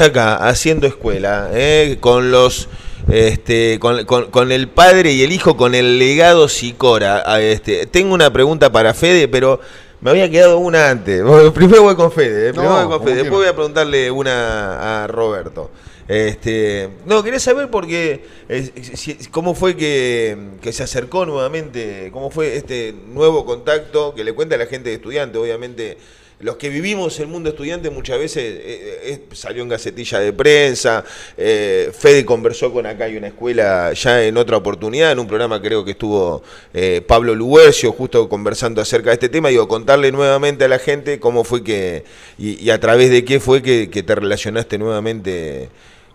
acá haciendo escuela, ¿eh? con los este, con, con- con el padre y el hijo, con el legado Sicora. Ah, Este, tengo una pregunta para Fede, pero me había quedado una antes. Primero voy con Fede, ¿eh? Primero voy con como Fede, después voy a preguntarle una a Roberto. Este, no, quería saber porque eh, si- cómo fue que, que se acercó nuevamente, cómo fue este nuevo contacto que le cuenta a la gente de estudiante, obviamente los que vivimos el mundo estudiante muchas veces eh, eh, salió en gacetilla de prensa, eh, Fede conversó con acá hay una escuela ya en otra oportunidad, en un programa creo que estuvo eh, Pablo Luercio justo conversando acerca de este tema, digo, contarle nuevamente a la gente cómo fue que, y, a través de qué fue que, te relacionaste nuevamente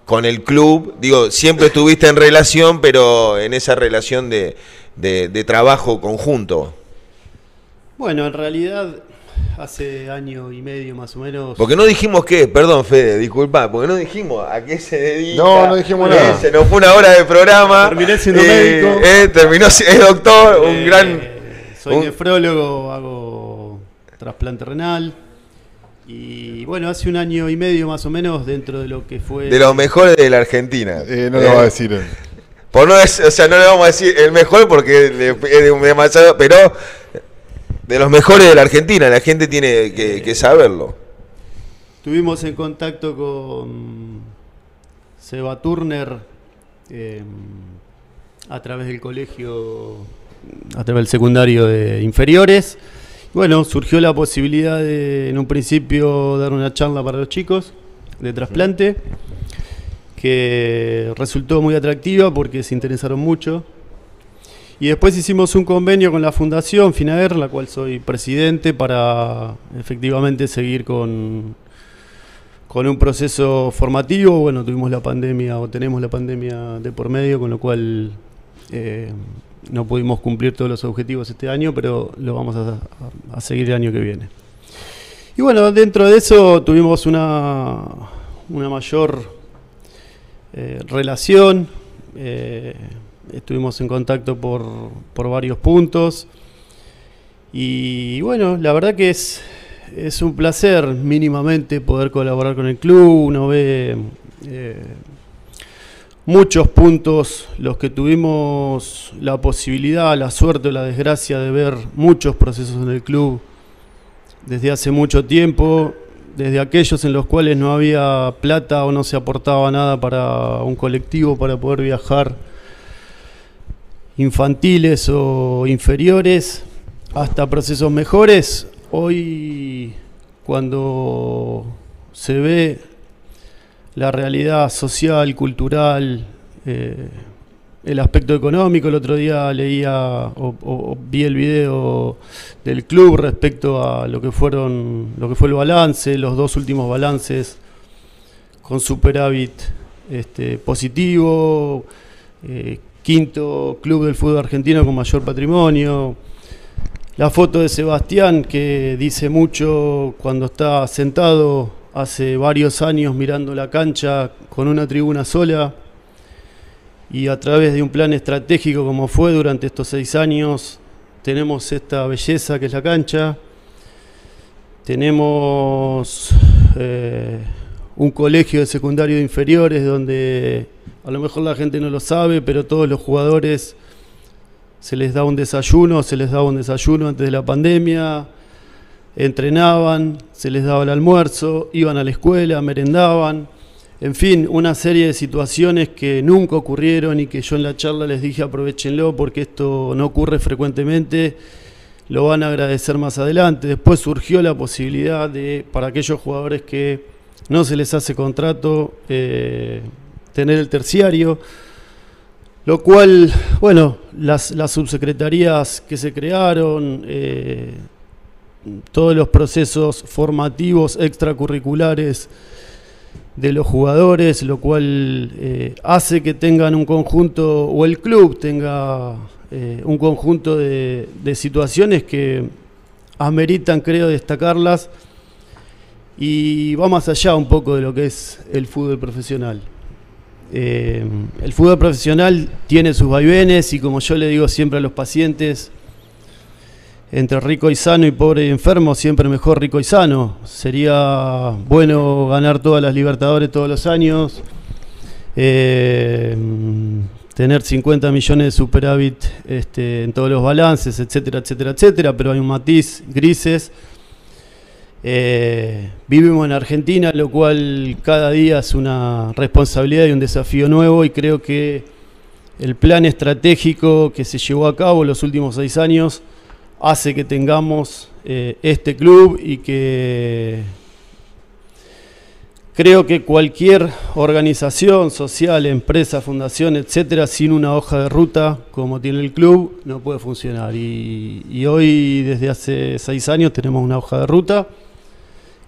con el club, digo, siempre estuviste en relación, pero en esa relación de- de trabajo conjunto. Bueno, en realidad hace año y medio más o menos. Porque no dijimos qué, perdón Fede, disculpa, porque no dijimos a qué se dedica. No, no dijimos Eh, nada. Se nos fue una hora de programa. Terminé siendo Eh, médico. eh, terminó si- es doctor, un Eh, gran... Soy un- nefrólogo, hago trasplante renal. Y bueno, hace un año y medio más o menos dentro de lo que fue. De los mejores de la Argentina. Eh, no Eh, lo va a decir. él. Por no es- o sea, no le vamos a decir el mejor porque es de- demasiado, pero de los mejores de la Argentina, la gente tiene que, saberlo. Estuvimos en contacto con Seba Turner eh, a través del colegio, a través del secundario de inferiores. Bueno, surgió la posibilidad de, en un principio, dar una charla para los chicos de trasplante, que resultó muy atractiva porque se interesaron mucho. Y después hicimos un convenio con la Fundación Finaer, la cual soy presidente, para efectivamente seguir con, con un proceso formativo. Bueno, tuvimos la pandemia o tenemos la pandemia de por medio, con lo cual eh, no pudimos cumplir todos los objetivos este año, pero lo vamos a, a- seguir el año que viene. Y bueno, dentro de eso tuvimos una, una mayor eh, relación. eh, estuvimos en contacto por, por varios puntos. Y bueno, la verdad que es, es un placer mínimamente poder colaborar con el club. Uno ve eh, muchos puntos, los que tuvimos la posibilidad, la suerte o la desgracia de ver muchos procesos en el club desde hace mucho tiempo, desde aquellos en los cuales no había plata o no se aportaba nada para un colectivo para poder viajar infantiles o inferiores hasta procesos mejores. Hoy, cuando se ve la realidad social, cultural, eh, el aspecto económico, el otro día leía o, vi el video del club respecto a lo que fueron, lo que fue el balance, los dos últimos balances con superávit este, positivo, eh, quinto club del fútbol argentino con mayor patrimonio. La foto de Sebastián que dice mucho cuando está sentado hace varios años mirando la cancha con una tribuna sola y a través de un plan estratégico como fue durante estos seis años tenemos esta belleza que es la cancha. Tenemos eh, un colegio de secundario de inferiores donde a lo mejor la gente no lo sabe, pero todos los jugadores se les da un desayuno, se les daba un desayuno antes de la pandemia, entrenaban, se les daba el almuerzo, iban a la escuela, merendaban, en fin, una serie de situaciones que nunca ocurrieron y que yo en la charla les dije aprovechenlo porque esto no ocurre frecuentemente, lo van a agradecer más adelante. Después surgió la posibilidad de, para aquellos jugadores que no se les hace contrato, eh, tener el terciario. Lo cual, bueno, las, las subsecretarías que se crearon, eh, todos los procesos formativos extracurriculares de los jugadores, lo cual eh, hace que tengan un conjunto, o el club tenga eh, un conjunto de, de situaciones que ameritan, creo, destacarlas y va más allá un poco de lo que es el fútbol profesional. Eh, el fútbol profesional tiene sus vaivenes y como yo le digo siempre a los pacientes, entre rico y sano y pobre y enfermo, siempre mejor rico y sano. Sería bueno ganar todas las Libertadores todos los años, eh, tener 50 millones de superávit este, en todos los balances, etcétera, etcétera, etcétera, pero hay un matiz grises. Eh, vivimos en Argentina, lo cual cada día es una responsabilidad y un desafío nuevo y creo que el plan estratégico que se llevó a cabo los últimos seis años hace que tengamos eh, este club y que creo que cualquier organización social, empresa, fundación, etcétera, sin una hoja de ruta como tiene el club, no puede funcionar. Y, hoy, desde hace seis años, tenemos una hoja de ruta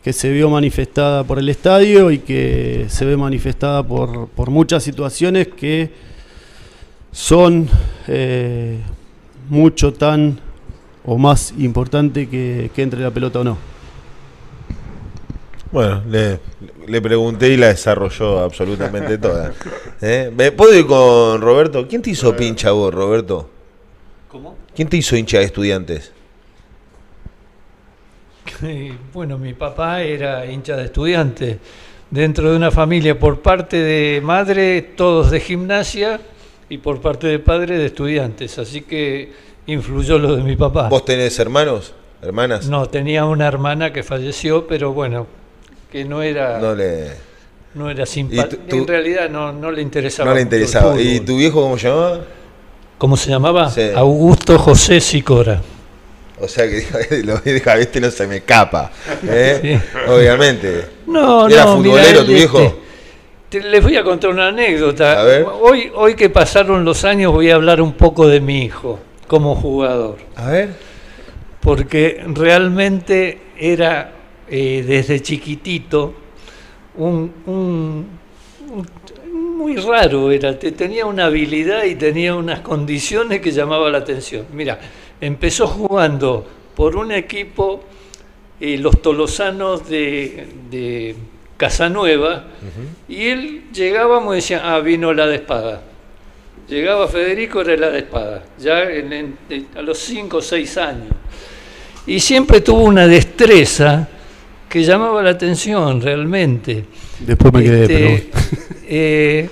que se vio manifestada por el estadio y que se ve manifestada por, por muchas situaciones que son eh, mucho tan o más importante que, entre la pelota o no? Bueno, le, pregunté y la desarrolló absolutamente toda. ¿Eh? ¿Puedo ir con Roberto? ¿Quién te hizo pincha vos, Roberto? ¿Cómo? ¿Quién te hizo hincha de estudiantes? Bueno, mi papá era hincha de estudiantes. Dentro de una familia, por parte de madre, todos de gimnasia, y por parte de padre, de estudiantes. Así que influyó lo de mi papá. ¿Vos tenés hermanos? ¿Hermanas? No, tenía una hermana que falleció, pero bueno, que no era... No le... No era simpático. En realidad no, no, le interesaba. No le interesaba. ¿Y tu viejo cómo se llamaba? ¿Cómo se llamaba? Augusto José Sicora. O sea que lo deja, este no se me capa. ¿eh? Obviamente. No, ¿Era no, futbolero tu viejo? Este, les voy a contar una anécdota. Hoy, hoy que pasaron los años voy a hablar un poco de mi hijo como jugador. A ver. Porque realmente era eh, desde chiquitito un, muy raro era, tenía una habilidad y tenía unas condiciones que llamaban la atención. Mira, empezó jugando por un equipo, eh, los tolosanos de, Casanueva, y él llegábamos y decía, ah, vino la de espada. Llegaba Federico, era la de espada, ya a los 5 o 6 años. Y siempre tuvo una destreza que llamaba la atención realmente. Después me quedé, este, eh,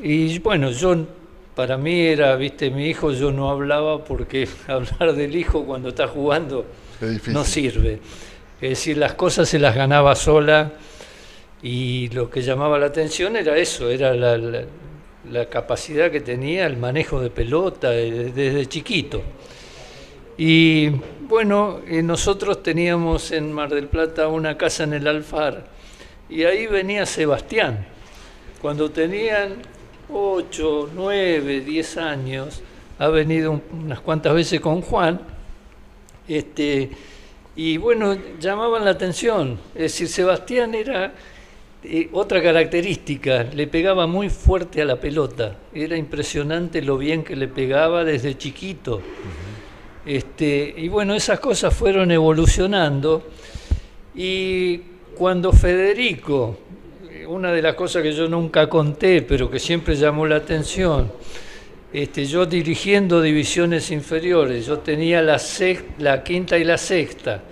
y bueno, yo para mí era, viste, mi hijo, yo no hablaba porque hablar del hijo cuando está jugando no sirve. Es decir, las cosas se las ganaba sola y lo que llamaba la atención era eso, era la, la capacidad que tenía, el manejo de pelota eh, desde chiquito. Y bueno, eh, nosotros teníamos en Mar del Plata una casa en el Alfar y ahí venía Sebastián. Cuando tenían 8, 9, 10 años, ha venido unas cuantas veces con Juan, este, y bueno, llamaban la atención. Es decir, Sebastián era otra característica, le pegaba muy fuerte a la pelota. Era impresionante lo bien que le pegaba desde chiquito. este, y bueno, esas cosas fueron evolucionando. Y cuando Federico, una de las cosas que yo nunca conté, pero que siempre llamó la atención, este, yo dirigiendo divisiones inferiores, yo tenía la, la quinta y la sexta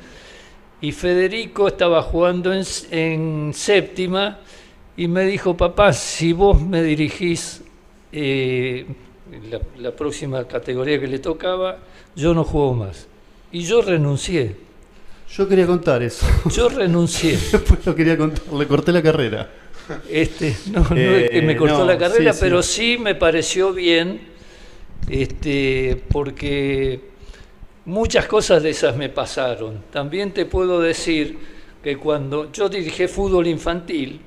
y Federico estaba jugando en, séptima y me dijo, papá, si vos me dirigís eh, la, próxima categoría que le tocaba, yo no juego más. Y yo renuncié. Yo quería contar eso. Yo renuncié. Después lo quería contar, le corté la carrera. Este, no, es que me cortó la carrera, pero sí. me pareció bien, este, porque Muchas cosas de esas me pasaron. También te puedo decir que cuando yo dirigí fútbol infantil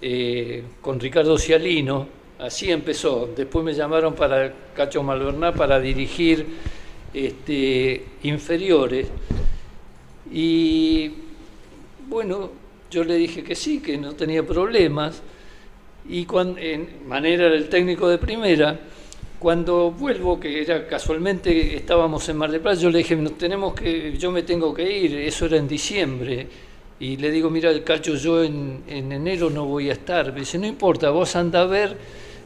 eh, con Ricardo Cialino, así empezó. Después me llamaron para Cacho Malverná para dirigir este, inferiores. Y bueno, yo le dije que sí, que no tenía problemas. Y en manera del técnico de primera, cuando vuelvo, que era casualmente estábamos en Mar del Plata, yo le dije, tenemos que, yo me tengo que ir, eso era en diciembre. Y le digo, mira, el cacho, yo en, enero no voy a estar. Me dice, no importa, vos anda a ver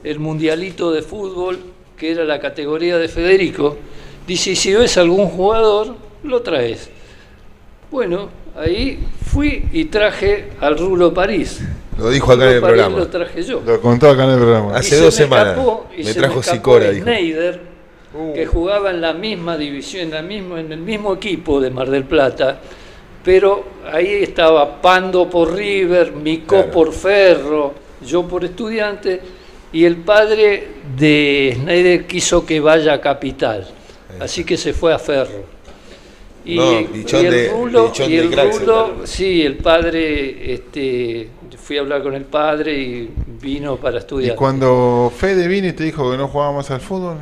el mundialito de fútbol, que era la categoría de Federico. Dice, si ves algún jugador, lo traes. Bueno, ahí fui y traje al Rulo París. Lo dijo acá en el programa. Lo traje yo. Lo contó acá en el programa. Hace dos semanas. me trajo Sicora, dijo. Schneider, uh. que jugaba en la misma división, en, la misma, en el mismo equipo de Mar del Plata, pero ahí estaba Pando por River, Micó por Ferro, yo por estudiante, y el padre de Schneider quiso que vaya a Capital, así que se fue a Ferro. Y, el rulo, y el rulo sí, el padre, este, fui a hablar con el padre y vino para estudiar. ¿Y cuando Fede vino y te dijo que no jugábamos al fútbol?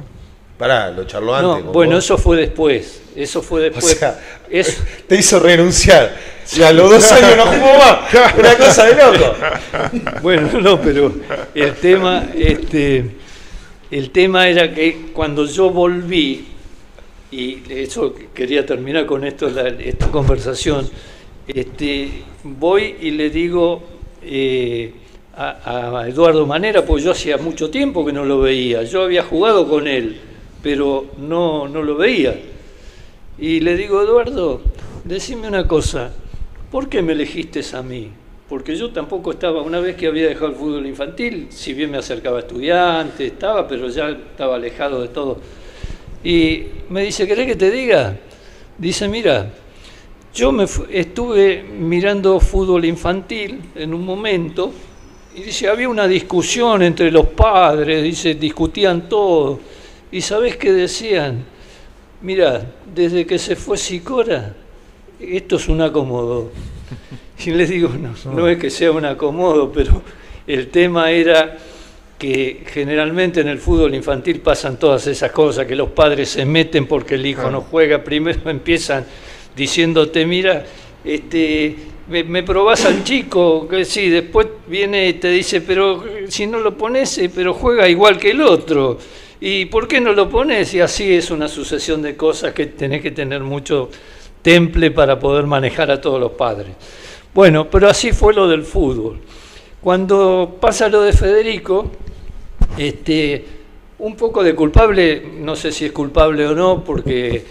Pará, lo charló antes. bueno, eso fue después. Eso fue después. te hizo renunciar. Ya a los dos años no jugó más. Una cosa de loco. Bueno, no, pero el tema, este, el tema era que cuando yo volví, y eso quería terminar con esto, esta conversación, este, voy y le digo eh, a, Eduardo Manera, pues yo hacía mucho tiempo que no lo veía, yo había jugado con él, pero no, no lo veía. Y le digo, Eduardo, decime una cosa, ¿por qué me elegiste a mí? Porque yo tampoco estaba, una vez que había dejado el fútbol infantil, si bien me acercaba a estudiantes, estaba, pero ya estaba alejado de todo y me dice, ¿querés que te diga? Dice, mira, yo me estuve mirando fútbol infantil en un momento y dice, había una discusión entre los padres, dice, discutían todo. ¿Y sabés qué decían? Mira, desde que se fue Sicora, esto es un acomodo. Y les digo, no, no es que sea un acomodo, pero el tema era que generalmente en el fútbol infantil pasan todas esas cosas, que los padres se meten porque el hijo no juega, primero empiezan diciéndote, mira, este, me, probás al chico, que sí, después viene y te dice, pero si no lo pones, eh, pero juega igual que el otro. ¿Y por qué no lo pones? Y así es una sucesión de cosas que tenés que tener mucho temple para poder manejar a todos los padres. Bueno, pero así fue lo del fútbol. Cuando pasa lo de Federico, este, un poco de culpable, no sé si es culpable o no, porque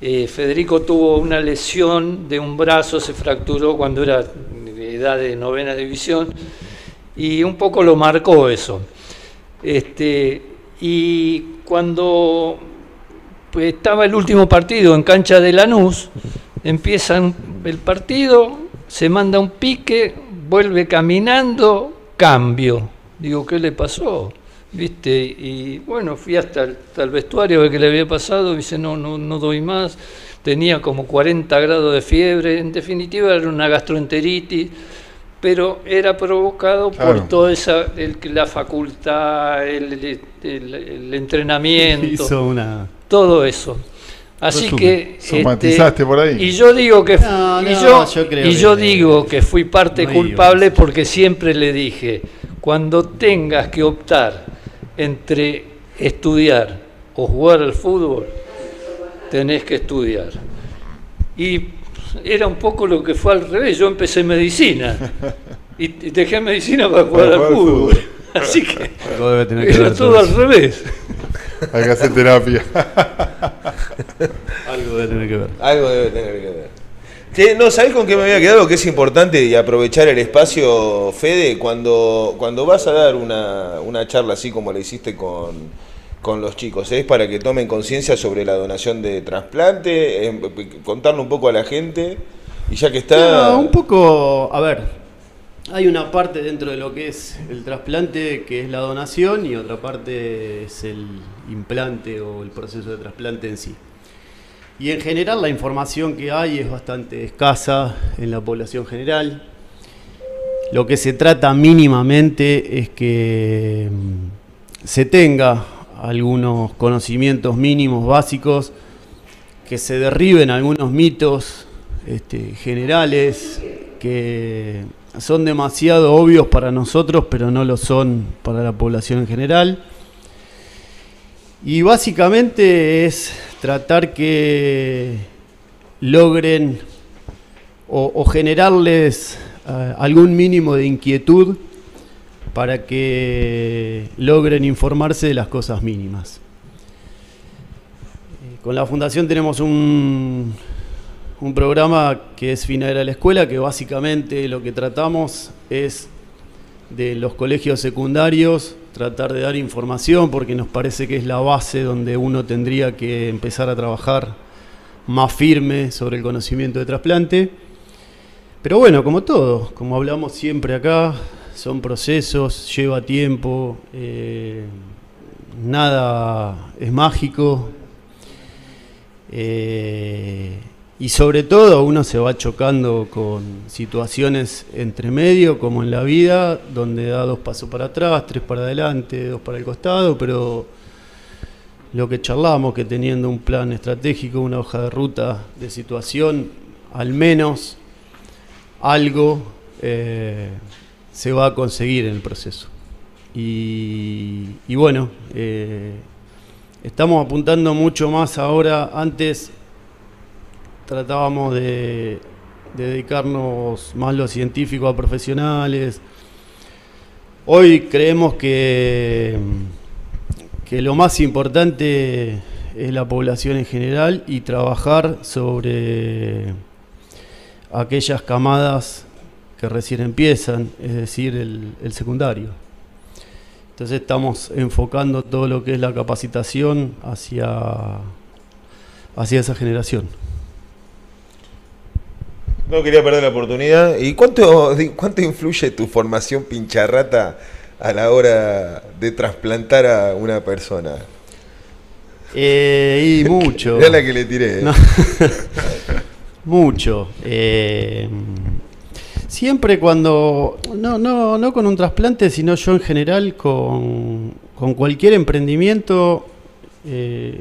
eh, Federico tuvo una lesión de un brazo, se fracturó cuando era de edad de novena división, y un poco lo marcó eso. Este, y cuando pues, estaba el último partido en cancha de Lanús, empieza el partido, se manda un pique, vuelve caminando, cambio. Digo, ¿qué le pasó? ¿viste? Y bueno, fui hasta el, vestuario a ver qué le había pasado, dice, no, no, no doy más, tenía como 40 grados de fiebre, en definitiva era una gastroenteritis, pero era provocado por toda esa, la facultad, el, entrenamiento, todo eso. Así que este, por ahí. y yo digo que y yo, y yo digo que fui parte culpable porque siempre le dije cuando tengas que optar entre estudiar o jugar al fútbol, tenés que estudiar. Y era un poco lo que fue al revés. Yo empecé medicina y dejé medicina para jugar al fútbol. Así que era todo al revés. Hay que hacer terapia. Algo debe tener que ver. Algo debe tener que ver no, ¿sabés con qué me había quedado? Que es importante y aprovechar el espacio, Fede, cuando, cuando vas a dar una, charla así como la hiciste con, los chicos, es para que tomen conciencia sobre la donación de trasplante, contarle un poco a la gente, y ya que está... un poco, a ver, hay una parte dentro de lo que es el trasplante que es la donación y otra parte es el implante o el proceso de trasplante en sí. Y en general la información que hay es bastante escasa en la población general. Lo que se trata mínimamente es que mm, se tenga algunos conocimientos mínimos básicos, que se derriben algunos mitos este, generales que son demasiado obvios para nosotros, pero no lo son para la población en general. Y básicamente es tratar que logren o, generarles eh, algún mínimo de inquietud para que logren informarse de las cosas mínimas. Eh, con la fundación tenemos un, un programa que es Finadera de la Escuela, que básicamente lo que tratamos es de los colegios secundarios, tratar de dar información porque nos parece que es la base donde uno tendría que empezar a trabajar más firme sobre el conocimiento de trasplante. Pero bueno, como todo, como hablamos siempre acá, son procesos, lleva tiempo, eh, nada es mágico. Eh, y sobre todo uno se va chocando con situaciones entre medio, como en la vida, donde da dos pasos para atrás, tres para adelante, dos para el costado, pero lo que charlamos, que teniendo un plan estratégico, una hoja de ruta de situación, al menos algo eh, se va a conseguir en el proceso. Y, bueno, eh, estamos apuntando mucho más ahora, antes tratábamos de, dedicarnos más los científicos a profesionales. Hoy creemos que, que lo más importante es la población en general y trabajar sobre aquellas camadas que recién empiezan, es decir, el, el secundario. Entonces estamos enfocando todo lo que es la capacitación hacia, hacia esa generación. No quería perder la oportunidad. ¿Y cuánto, cuánto influye tu formación pincharrata a la hora de trasplantar a una persona? Eh, y mucho. Es la que le tiré. ¿eh? mucho. Eh, siempre cuando. No, no, no con un trasplante, sino yo en general con, con cualquier emprendimiento.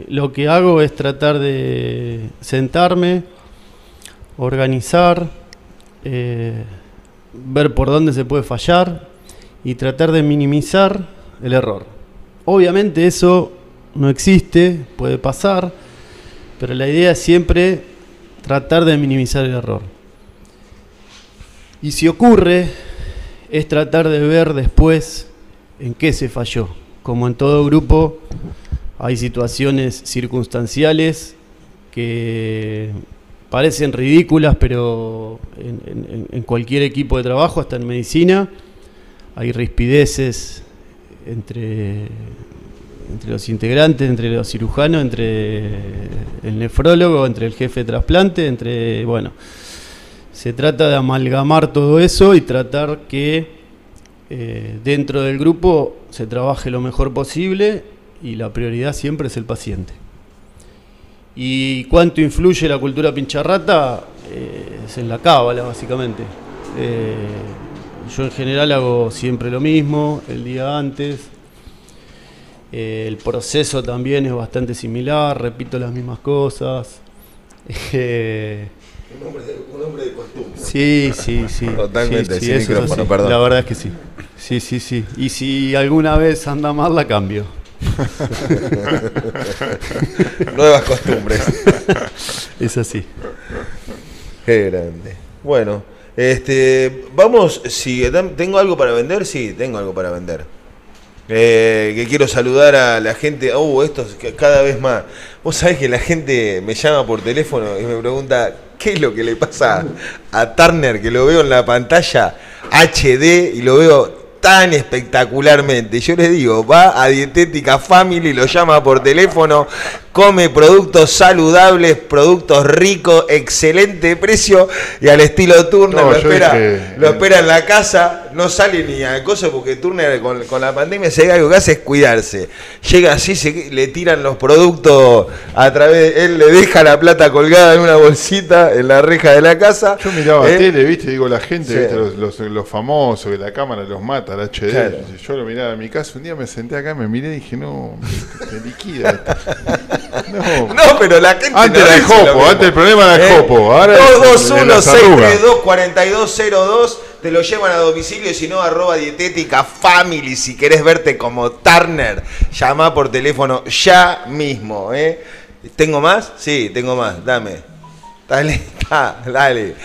lo que hago es tratar de sentarme organizar, eh, ver por dónde se puede fallar y tratar de minimizar el error. Obviamente eso no existe, puede pasar, pero la idea es siempre tratar de minimizar el error. Y si ocurre, es tratar de ver después en qué se falló. Como en todo grupo, hay situaciones circunstanciales que parecen ridículas, pero en, cualquier equipo de trabajo, hasta en medicina, hay rispideces entre, entre los integrantes, entre los cirujanos, entre el nefrólogo, entre el jefe de trasplante, entre, bueno, se trata de amalgamar todo eso y tratar que eh, dentro del grupo se trabaje lo mejor posible y la prioridad siempre es el paciente. ¿Y cuánto influye la cultura pincharrata? Eh, es en la cábala, básicamente. Eh, yo en general hago siempre lo mismo, el día antes. Eh, el proceso también es bastante similar, repito las mismas cosas. un, hombre de, costumbre. Sí, sí, sí. Totalmente, sí, perdón. La verdad es que sí. Sí, sí, sí. Y si alguna vez anda mal, la cambio. Nuevas costumbres. Es así. Qué grande. Bueno, este, vamos, si tengo algo para vender, sí, tengo algo para vender. Eh, que quiero saludar a la gente. Uh, esto es cada vez más. Vos sabés que la gente me llama por teléfono y me pregunta qué es lo que le pasa a Turner, que lo veo en la pantalla HD y lo veo tan espectacularmente. Yo les digo, va a Dietética Family, lo llama por teléfono, come productos saludables, productos ricos, excelente precio y al estilo Turner lo, espera, lo espera en la casa, no sale ni a cosa porque Turner con, la pandemia se algo que hace es cuidarse. Llega así, se, le tiran los productos a través, él le deja la plata colgada en una bolsita en la reja de la casa. Yo miraba ¿eh? tele, viste, digo la gente, Los, los, famosos, que la cámara los mata, la HD. Yo lo miraba en mi casa, un día me senté acá, me miré y dije, no, me liquida. No. pero la gente. Antes era el Jopo, antes el problema era el Jopo. 221-632-4202. Te lo llevan a domicilio, si no, arroba dietética family. Si querés verte como Turner, llama por teléfono ya mismo. ¿eh? ¿Tengo más? Sí, tengo más. Dame. Dale, dale.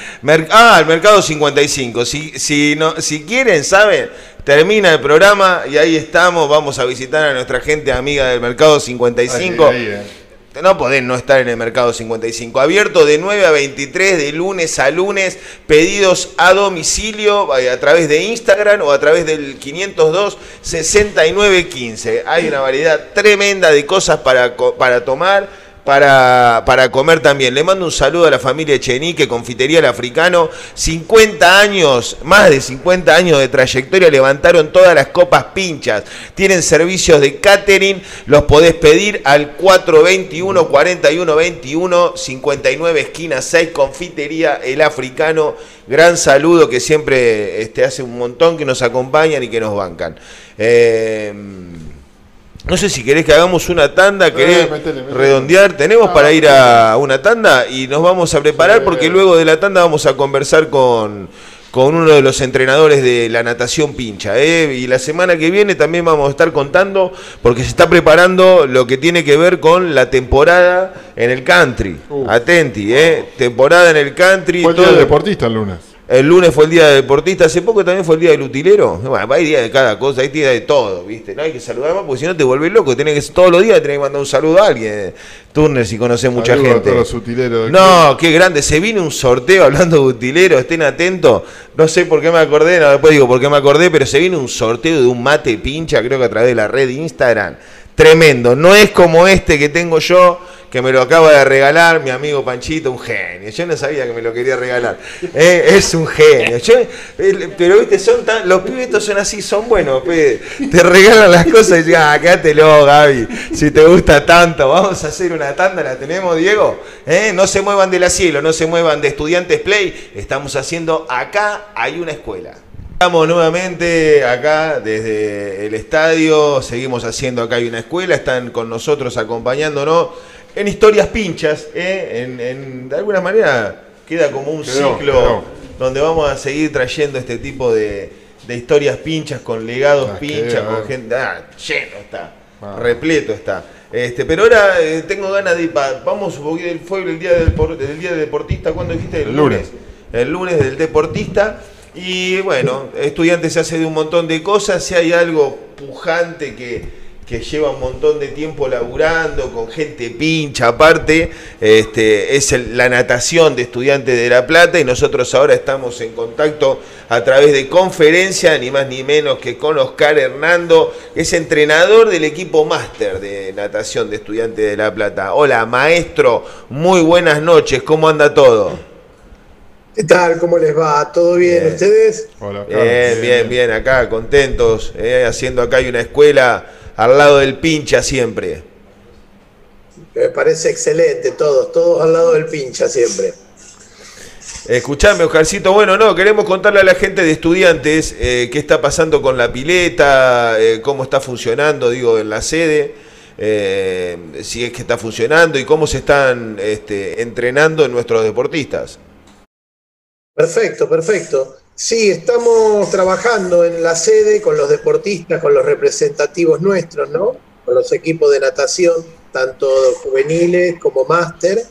ah, el mercado 55. Si, si, no, si quieren, ¿saben? Termina el programa y ahí estamos. Vamos a visitar a nuestra gente amiga del mercado 55. no podés no estar en el mercado 55. Abierto de 9 a 23, de lunes a lunes. Pedidos a domicilio a través de Instagram o a través del 502 6915. Hay una variedad tremenda de cosas para, para tomar para, para comer también. Le mando un saludo a la familia Echenique, Confitería El Africano. 50 años, más de 50 años de trayectoria, levantaron todas las copas pinchas. Tienen servicios de catering, los podés pedir al 421 4121 59 esquina 6, Confitería El Africano. Gran saludo que siempre este, hace un montón que nos acompañan y que nos bancan. Eh, no sé si querés que hagamos una tanda, querés redondear. Tenemos para ir a una tanda y nos vamos a preparar porque luego de la tanda vamos a conversar con, con uno de los entrenadores de la natación pincha. ¿eh? Y la semana que viene también vamos a estar contando porque se está preparando lo que tiene que ver con la temporada en el country. Atenti, ¿eh? temporada en el country. El día deportista el lunes. El lunes fue el día del deportista, hace poco también fue el día del utilero. Bueno, hay día de cada cosa, hay día de todo, ¿viste? No hay que saludar más porque si no te vuelves loco. Tienes que, todos los días tenés que mandar un saludo a alguien. Turner, si conoces mucha gente. A todos los utileros. No, qué grande. Se vino un sorteo hablando de utileros, estén atentos. No sé por qué me acordé, no, después digo por qué me acordé, pero se vino un sorteo de un mate pincha, creo que a través de la red de Instagram. Tremendo. No es como este que tengo yo que me lo acaba de regalar mi amigo Panchito, un genio. Yo no sabía que me lo quería regalar. Eh, es un genio. pero viste, son tan, los pibes son así, son buenos. Te regalan las cosas y dices, ah, quédatelo, Gaby. Si te gusta tanto, vamos a hacer una tanda, la tenemos, Diego. Eh, no se muevan del asilo, no se muevan de estudiantes play. Estamos haciendo acá, hay una escuela. Estamos nuevamente acá desde el estadio, seguimos haciendo acá hay una escuela, están con nosotros acompañándonos en historias pinchas, ¿eh? en, de alguna manera queda como un ciclo donde vamos a seguir trayendo este tipo de, historias pinchas con legados ah, pinchas, con gente. Ah, lleno está, ah. repleto está. Este, pero ahora eh, tengo ganas de ir vamos, fue el día del, día del deportista, ¿cuándo dijiste? El, lunes. El lunes del deportista. Y bueno, estudiante se hace de un montón de cosas, si hay algo pujante que, que lleva un montón de tiempo laburando, con gente pincha aparte, este, es la natación de estudiantes de La Plata y nosotros ahora estamos en contacto a través de conferencia, ni más ni menos que con Oscar Hernando, que es entrenador del equipo máster de natación de estudiantes de La Plata. Hola, maestro, muy buenas noches, ¿cómo anda todo? ¿Qué tal? ¿Cómo les va? ¿Todo bien? ¿Ustedes? Hola, bien, bien, bien, acá contentos, eh, haciendo acá hay una escuela al lado del pincha siempre. Me parece excelente, todos, todos al lado del pincha siempre. Escuchame, Oscarcito. Bueno, no, queremos contarle a la gente de estudiantes eh, qué está pasando con la pileta, eh, cómo está funcionando, digo, en la sede, eh, si es que está funcionando y cómo se están este, entrenando nuestros deportistas. Perfecto, perfecto. Sí, estamos trabajando en la sede con los deportistas, con los representativos nuestros, ¿no? Con los equipos de natación, tanto juveniles como máster.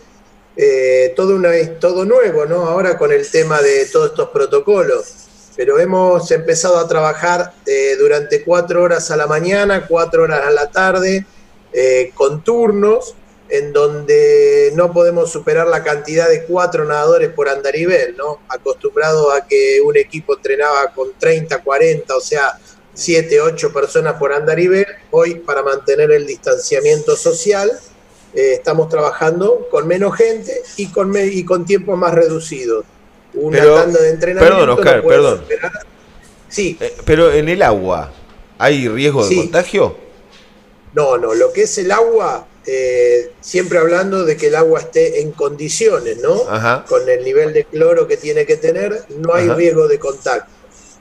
Eh, todo, una, todo nuevo, ¿no? Ahora con el tema de todos estos protocolos. Pero hemos empezado a trabajar eh, durante cuatro horas a la mañana, cuatro horas a la tarde, eh, con turnos en donde no podemos superar la cantidad de cuatro nadadores por andarivel, ¿no? Acostumbrado a que un equipo entrenaba con 30, 40, o sea, 7, 8 personas por andarivel, hoy para mantener el distanciamiento social eh, estamos trabajando con menos gente y con, y con tiempos más reducidos. Una tanda de entrenamiento perdón, Oscar, perdón. Sí. Eh, pero en el agua, ¿hay riesgo de contagio? No, no, lo que es el agua eh, siempre hablando de que el agua esté en condiciones, ¿no? Con el nivel de cloro que tiene que tener, no hay riesgo de contacto,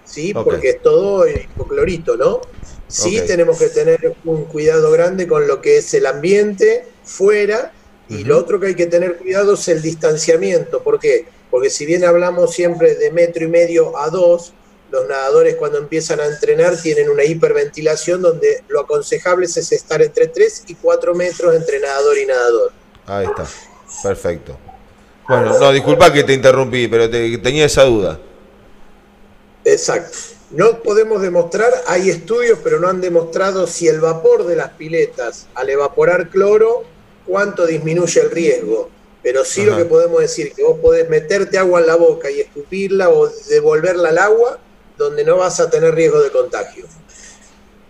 ¿sí? Porque es todo hipoclorito, ¿no? Sí tenemos que tener un cuidado grande con lo que es el ambiente fuera y lo otro que hay que tener cuidado es el distanciamiento. ¿Por qué? Porque si bien hablamos siempre de metro y medio a dos, los nadadores cuando empiezan a entrenar tienen una hiperventilación donde lo aconsejable es estar entre 3 y 4 metros entre nadador y nadador. Ahí está, perfecto. Bueno, no, disculpa que te interrumpí, pero tenía esa duda. Exacto. No podemos demostrar, hay estudios, pero no han demostrado si el vapor de las piletas, al evaporar cloro, cuánto disminuye el riesgo, pero sí lo que podemos decir, que vos podés meterte agua en la boca y escupirla o devolverla al agua donde no vas a tener riesgo de contagio.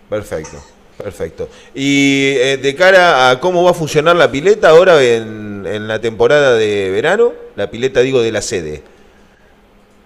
Perfecto, perfecto. Y eh, de cara a cómo va a funcionar la pileta ahora en, en la temporada de verano, la pileta digo de la sede.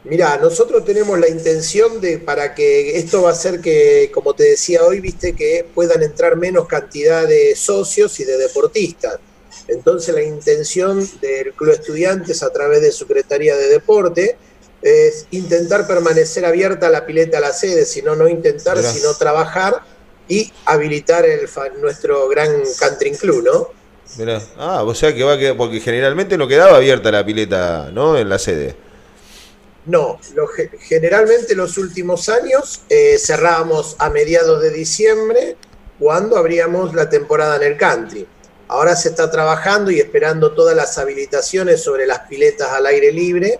Mira, nosotros tenemos la intención de, para que esto va a ser que, como te decía hoy, viste, que puedan entrar menos cantidad de socios y de deportistas. Entonces la intención del Club Estudiantes a través de Secretaría de Deporte es intentar permanecer abierta la pileta a la sede, sino no intentar, sino trabajar y habilitar el, nuestro gran country club, ¿no? Mirá. Ah, o sea que va a quedar, porque generalmente no quedaba abierta la pileta, ¿no? En la sede. No, lo, generalmente los últimos años eh, cerrábamos a mediados de diciembre cuando abríamos la temporada en el country. Ahora se está trabajando y esperando todas las habilitaciones sobre las piletas al aire libre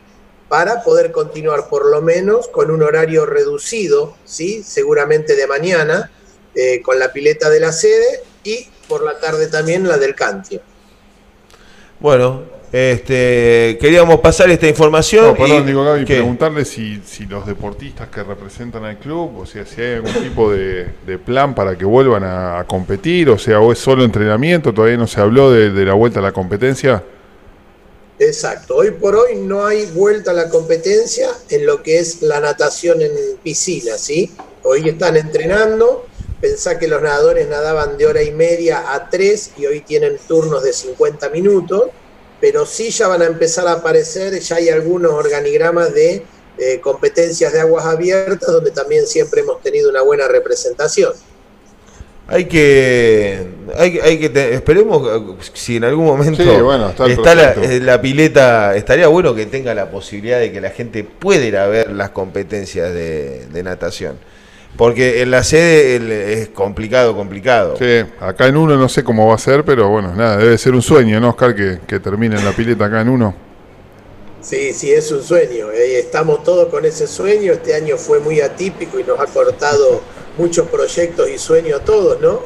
para poder continuar por lo menos con un horario reducido, ¿sí? seguramente de mañana, eh, con la pileta de la sede y por la tarde también la del country. Bueno, este, queríamos pasar esta información. No, perdón, digo Gaby, preguntarle si, si, los deportistas que representan al club, o sea, si hay algún tipo de, plan para que vuelvan a, competir, o sea, o es solo entrenamiento, todavía no se habló de, la vuelta a la competencia. Exacto, hoy por hoy no hay vuelta a la competencia en lo que es la natación en piscina, ¿sí? Hoy están entrenando, pensá que los nadadores nadaban de hora y media a tres y hoy tienen turnos de 50 minutos pero sí ya van a empezar a aparecer, ya hay algunos organigramas de eh, competencias de aguas abiertas donde también siempre hemos tenido una buena representación. Hay que, hay, que esperemos si en algún momento está, eh, la, pileta, estaría bueno que tenga la posibilidad de que la gente pueda ir a ver las competencias de natación. Porque en la sede es complicado, complicado. Sí, acá en uno no sé cómo va a ser, pero bueno, nada, debe ser un sueño, ¿no, Oscar? Que, que termine en la pileta acá en uno. Sí, sí, es un sueño. Eh, estamos todos con ese sueño. Este año fue muy atípico y nos ha cortado muchos proyectos y sueños a todos, ¿no?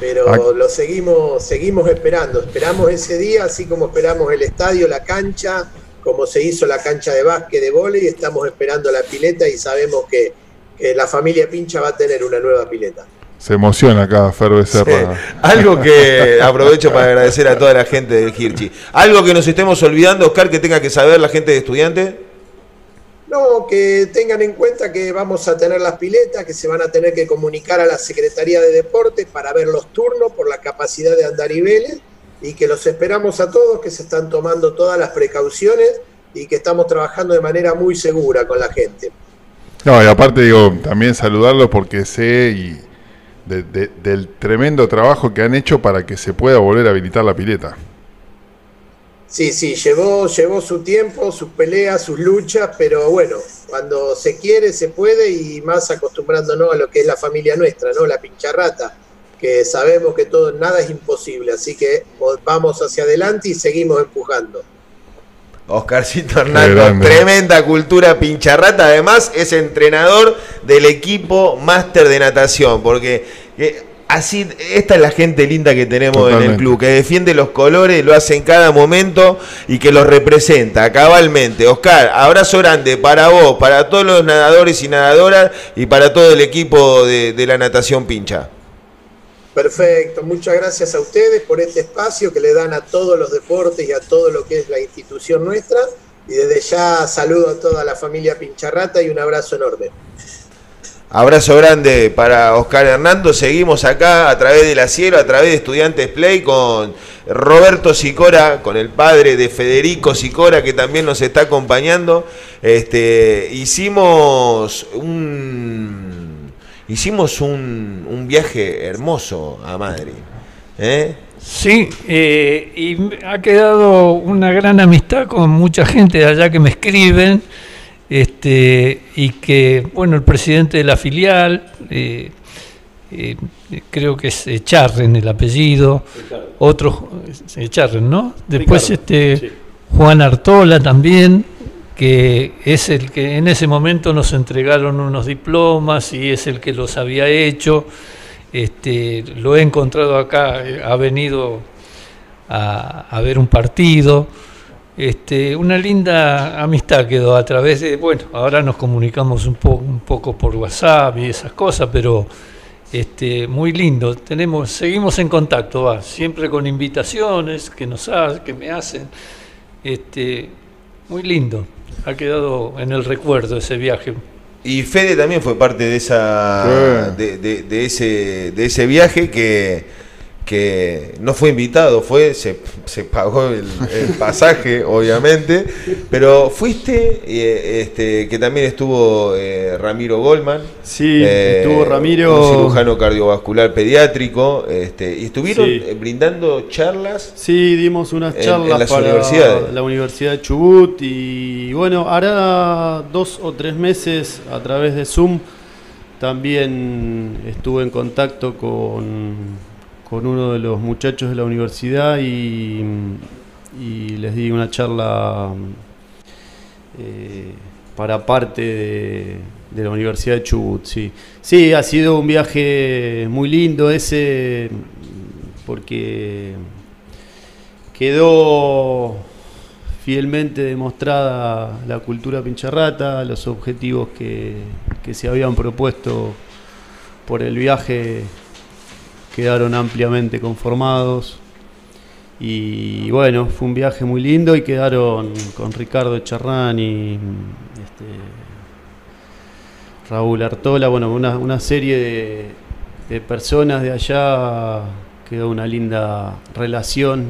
Pero lo seguimos, seguimos esperando. Esperamos ese día, así como esperamos el estadio, la cancha, como se hizo la cancha de básquet, de vóley, estamos esperando la pileta y sabemos que que la familia Pincha va a tener una nueva pileta. Se emociona acá Fer Becerra. Algo que aprovecho para agradecer a toda la gente de Hirchi. Algo que nos estemos olvidando, Oscar, que tenga que saber la gente de estudiantes. No, que tengan en cuenta que vamos a tener las piletas, que se van a tener que comunicar a la Secretaría de Deportes para ver los turnos por la capacidad de andar y Vélez y que los esperamos a todos, que se están tomando todas las precauciones y que estamos trabajando de manera muy segura con la gente. No, y aparte digo, también saludarlos porque sé y del tremendo trabajo que han hecho para que se pueda volver a habilitar la pileta. Sí, sí, llevó, llevó su tiempo, sus peleas, sus luchas, pero bueno, cuando se quiere, se puede y más acostumbrándonos a lo que es la familia nuestra, ¿no? La pincharrata, que sabemos que todo, nada es imposible, así que vamos hacia adelante y seguimos empujando. Oscarcito Hernández, tremenda cultura pincharrata. Además, es entrenador del equipo máster de natación, porque eh, así, esta es la gente linda que tenemos en el club, que defiende los colores, lo hace en cada momento y que los representa cabalmente. Oscar, abrazo grande para vos, para todos los nadadores y nadadoras y para todo el equipo de la natación pincha. Perfecto, muchas gracias a ustedes por este espacio que le dan a todos los deportes y a todo lo que es la institución nuestra. Y desde ya saludo a toda la familia Pincharrata y un abrazo enorme. Abrazo grande para Oscar Hernando. Seguimos acá a través de la cielo, a través de Estudiantes Play con Roberto Sicora, con el padre de Federico Sicora que también nos está acompañando. Este, hicimos un hicimos un, un viaje hermoso a Madrid. ¿eh? Sí, eh, y ha quedado una gran amistad con mucha gente de allá que me escriben, este, y que, bueno, el presidente de la filial, eh, creo que es Echarren el apellido, otros, Echarren, ¿no? Después este Juan Artola también, que es el que en ese momento nos entregaron unos diplomas y es el que los había hecho. Este, lo he encontrado acá, ha venido a, ver un partido. Este, una linda amistad quedó a través de, bueno, ahora nos comunicamos un, poco un poco por WhatsApp y esas cosas, pero este, muy lindo. Tenemos, seguimos en contacto, va, siempre con invitaciones que nos que me hacen. Este, muy lindo. Ha quedado en el recuerdo ese viaje. Y Fede también fue parte de esa de ese de ese viaje que que no fue invitado, fue se, se pagó el, pasaje, obviamente, pero fuiste, eh, este, que también estuvo eh, Ramiro Goldman. Sí, eh, estuvo Ramiro. Un cirujano cardiovascular pediátrico, este, y estuvieron brindando charlas. Sí, dimos unas charlas para la Universidad de Chubut, y bueno, hará dos o tres meses a través de Zoom también estuve en contacto con con uno de los muchachos de la universidad y, les di una charla eh, para parte de, la Universidad de Chubut. Sí. sí, ha sido un viaje muy lindo ese porque quedó fielmente demostrada la cultura pincharrata, los objetivos que, que se habían propuesto por el viaje quedaron ampliamente conformados. Y bueno, fue un viaje muy lindo y quedaron con Ricardo Charrán y este, Raúl Artola, bueno, una, una serie de, personas de allá, quedó una linda relación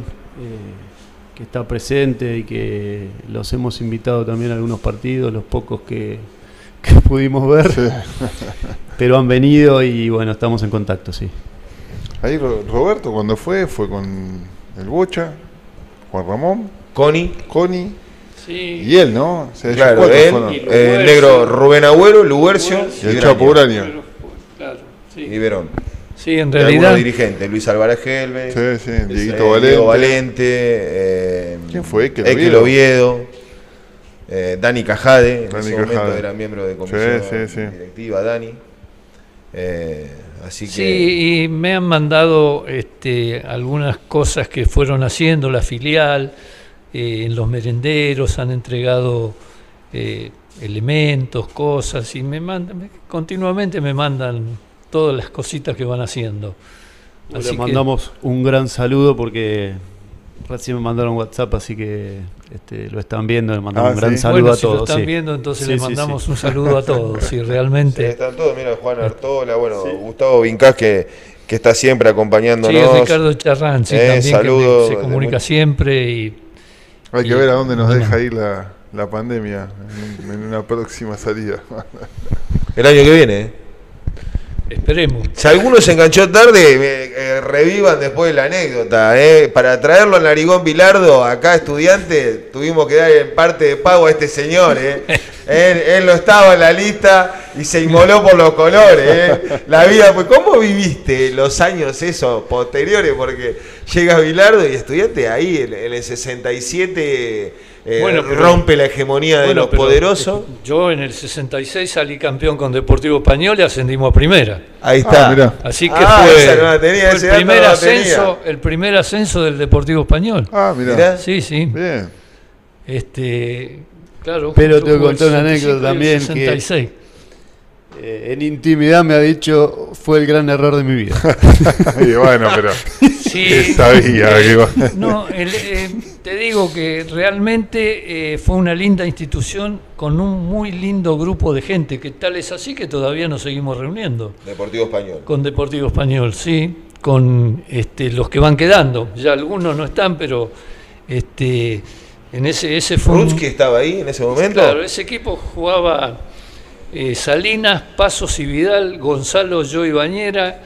eh, que está presente y que los hemos invitado también a algunos partidos, los pocos que, pudimos ver, pero han venido y bueno, estamos en contacto, sí. Ahí Roberto cuando fue, fue con el Bocha, Juan Ramón, Connie, Connie y él, ¿no? claro, él, el negro Rubén Agüero, Luguercio y el Chapo Uraña. Y Verón. Sí, en realidad. dirigentes, Luis Álvarez Gelbe, sí, sí, Dieguito Valente. Valente eh, ¿Quién fue? Ekel Oviedo. Eh, Dani Cajade, en ese momento era miembro de comisión directiva, Dani. Eh, Sí, y me han mandado este, algunas cosas que fueron haciendo la filial, eh, en los merenderos han entregado eh, elementos, cosas, y me mandan, continuamente me mandan todas las cositas que van haciendo. Les mandamos un gran saludo porque Recién me mandaron WhatsApp, así que este, lo están viendo. Le mandamos ah, un gran saludo a todos. Si lo están viendo, entonces les mandamos un saludo a todos. Sí, realmente. están todos. Mira, Juan Artola, bueno, Gustavo Vincás, que, que está siempre acompañándonos. Sí, Ricardo Charrán, sí, eh, también que se comunica siempre. y Hay que ver a dónde nos deja ir la, la pandemia en, en una próxima salida. El año que viene, ¿eh? Esperemos. Si alguno se enganchó tarde, eh, revivan después la anécdota. Eh. Para traerlo al Narigón Bilardo, acá estudiante, tuvimos que dar en parte de pago a este señor. Él, él, no estaba en la lista y se inmoló por los colores. Eh. La vida, pues, ¿cómo viviste los años esos posteriores? Porque llega Bilardo y estudiante ahí en, en el 67 eh, bueno, rompe la hegemonía de los poderosos. Yo en el 66 salí campeón con Deportivo Español y ascendimos a primera. Ahí está. Ah, Así que ah, fue, el, primer ascenso, el primer ascenso del Deportivo Español. Ah, mira. Sí, sí. Bien. Este, claro. Pero te contar una anécdota también 66. que eh, en intimidad me ha dicho fue el gran error de mi vida. y bueno, pero sí, sabía No, eh, te digo que realmente eh, fue una linda institución con un muy lindo grupo de gente, que tal es así que todavía nos seguimos reuniendo. Deportivo Español. Con Deportivo Español, sí, con este, los que van quedando. Ya algunos no están, pero este, en ese, ese fue... estaba ahí en ese momento. Claro, ese equipo jugaba eh, Salinas, Pasos y Vidal, Gonzalo Joy Bañera,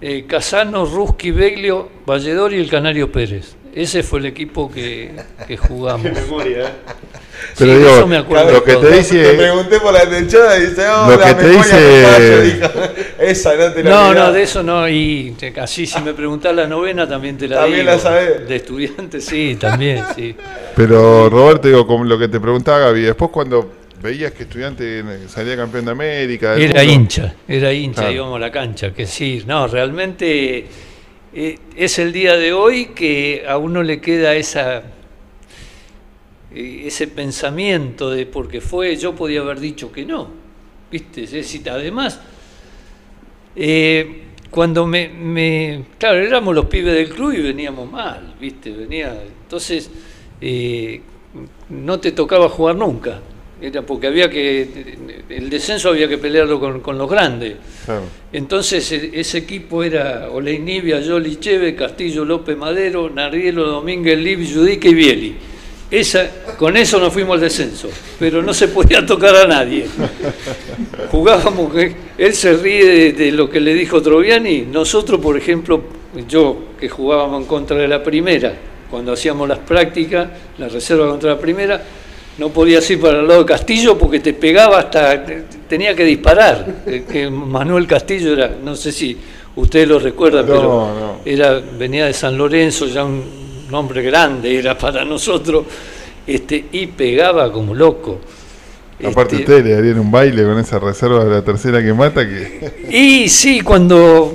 eh, Casano, Ruski, Beglio, Valledor y el Canario Pérez. Ese fue el equipo que, jugamos. memoria, ¿eh? Pero digo, me acuerdo lo que te dice. Te pregunté por la techada y dice, oh, lo que te dice. esa no te la No, no, de eso no. Y así, si me preguntás la novena, también te la ¿También la sabés? De estudiante, sí, también, sí. Pero, Roberto, digo, como lo que te preguntaba Gaby, después cuando veías que estudiante salía campeón de América. Era hincha, era hincha, íbamos a la cancha, que sí, no, realmente eh, es el día de hoy que a uno le queda esa, eh, ese pensamiento de porque fue, yo podía haber dicho que no, ¿viste? además, eh, cuando me, me, Claro, éramos los pibes del club y veníamos mal, ¿viste? Venía, entonces, no te tocaba jugar nunca era porque había que el descenso había que pelearlo con, los grandes. Entonces e, ese equipo era Oleinibia, Yoli Cheve, Castillo López Madero, Narrielo Domínguez, Liv, Judica y Bieli. Esa, con eso nos fuimos al descenso, pero no se podía tocar a nadie. Jugábamos, él se ríe de, lo que le dijo Troviani, nosotros por ejemplo, yo que jugábamos en contra de la primera, cuando hacíamos las prácticas, la reserva contra la primera, no podías ir para el lado de Castillo porque te pegaba hasta, tenía que disparar. Eh, que Manuel Castillo era, no sé si ustedes lo recuerdan, pero era venía de San Lorenzo, ya un, hombre grande era para nosotros, este, y pegaba como loco. Aparte este, ustedes le darían un baile con esa reserva de la tercera que mata que. Y sí, cuando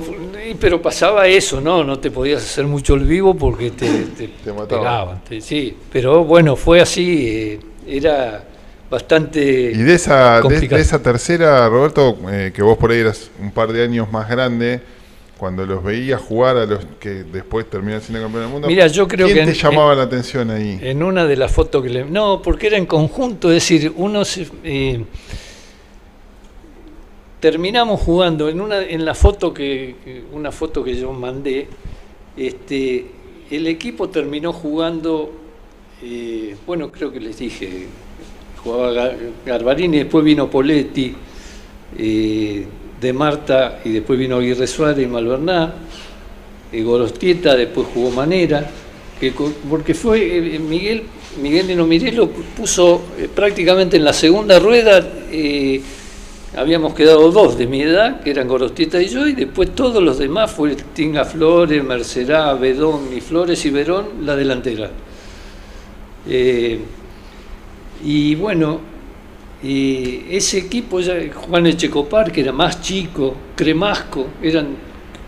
pero pasaba eso, ¿no? No te podías hacer mucho el vivo porque te, te, pegaban. sí, pero bueno, fue así. Eh, era bastante. Y de esa, de, esa tercera, Roberto, eh, que vos por ahí eras un par de años más grande, cuando los veías jugar a los que después terminaron siendo campeón del mundo, Mira, yo creo ¿quién te llamaba la atención ahí? En una de las fotos que le. No, porque era en conjunto, es decir, uno eh, terminamos jugando en una en la foto que una foto que yo mandé este el equipo terminó jugando eh, bueno, creo que les dije, jugaba Garbarini, después vino Poletti, eh, de Marta, y después vino Aguirre Suárez y Malverná, eh, Gorostieta, después jugó Manera, porque fue Miguel, Miguel Nino Mirelo puso prácticamente en la segunda rueda, habíamos quedado dos de mi edad, que eran Gorostieta y yo, y después todos los demás fue Tinga Flores, Mercerá, Bedón, y Flores y Verón, la delantera. Eh, y bueno, ese equipo, ya, Juan Echecopar, que era más chico, Cremasco, eran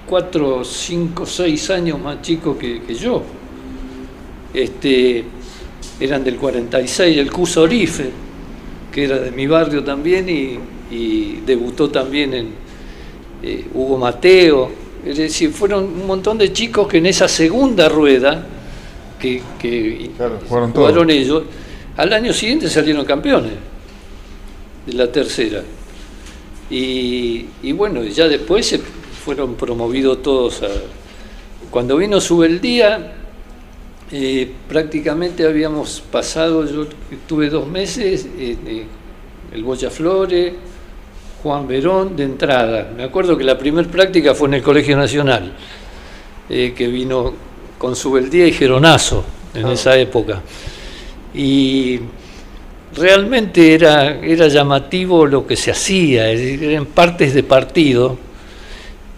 cuatro, cinco, seis años más chicos que, yo. Este, eran del 46, el Cuso Orife, que era de mi barrio también y, debutó también en eh, Hugo Mateo. Es decir, fueron un montón de chicos que en esa segunda rueda que, jugaron, ellos, al año siguiente salieron campeones de la tercera. Y, bueno, ya después se fueron promovidos todos a... Cuando vino Subeldía, eh, prácticamente habíamos pasado, yo tuve dos meses, eh, eh, el Boya Flores, Juan Verón de entrada. Me acuerdo que la primera práctica fue en el Colegio Nacional, que vino con Subeldía y Geronazo en ah. esa época. Y realmente era, era llamativo lo que se hacía, eran partes de partido.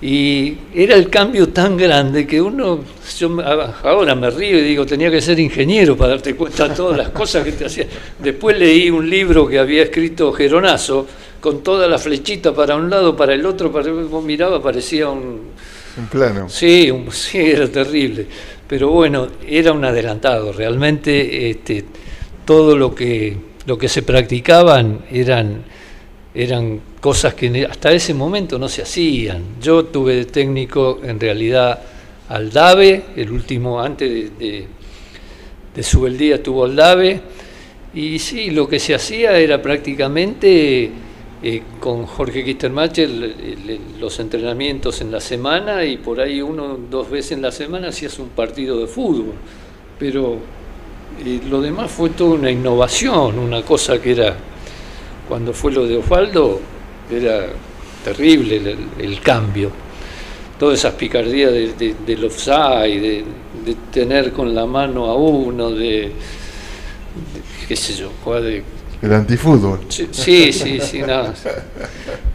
Y era el cambio tan grande que uno, yo ahora me río y digo, tenía que ser ingeniero para darte cuenta de todas las cosas que te hacía. Después leí un libro que había escrito Geronazo, con toda la flechita para un lado, para el otro, para, vos miraba, parecía un... Un plano. Sí, sí, era terrible. Pero bueno, era un adelantado, realmente este, todo lo que, lo que se practicaban eran, eran cosas que hasta ese momento no se hacían. Yo tuve de técnico en realidad al DAVE, el último antes de, de, de Subeldía tuvo al DAVE, y sí, lo que se hacía era prácticamente eh, con Jorge Kistermacher los entrenamientos en la semana y por ahí uno, dos veces en la semana hacías un partido de fútbol. Pero eh, lo demás fue toda una innovación, una cosa que era, cuando fue lo de Osvaldo, era terrible el, cambio. Todas esas picardías de, del offside, de, de, tener con la mano a uno, de, qué sé yo, de el antifútbol. Sí, sí, sí, no.